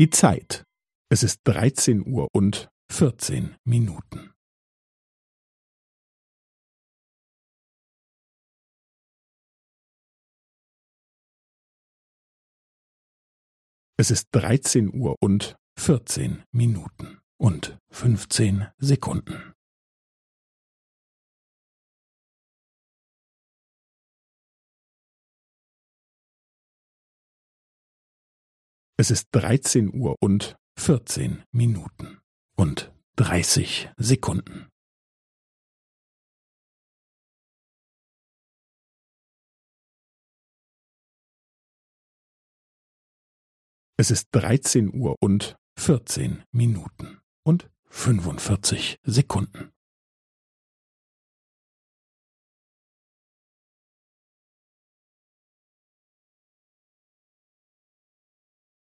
Die Zeit. Es ist dreizehn Uhr und vierzehn Minuten. Es ist dreizehn Uhr und vierzehn Minuten und fünfzehn Sekunden. Es ist dreizehn Uhr und vierzehn Minuten und dreißig Sekunden. Es ist dreizehn Uhr und vierzehn Minuten und fünfundvierzig Sekunden.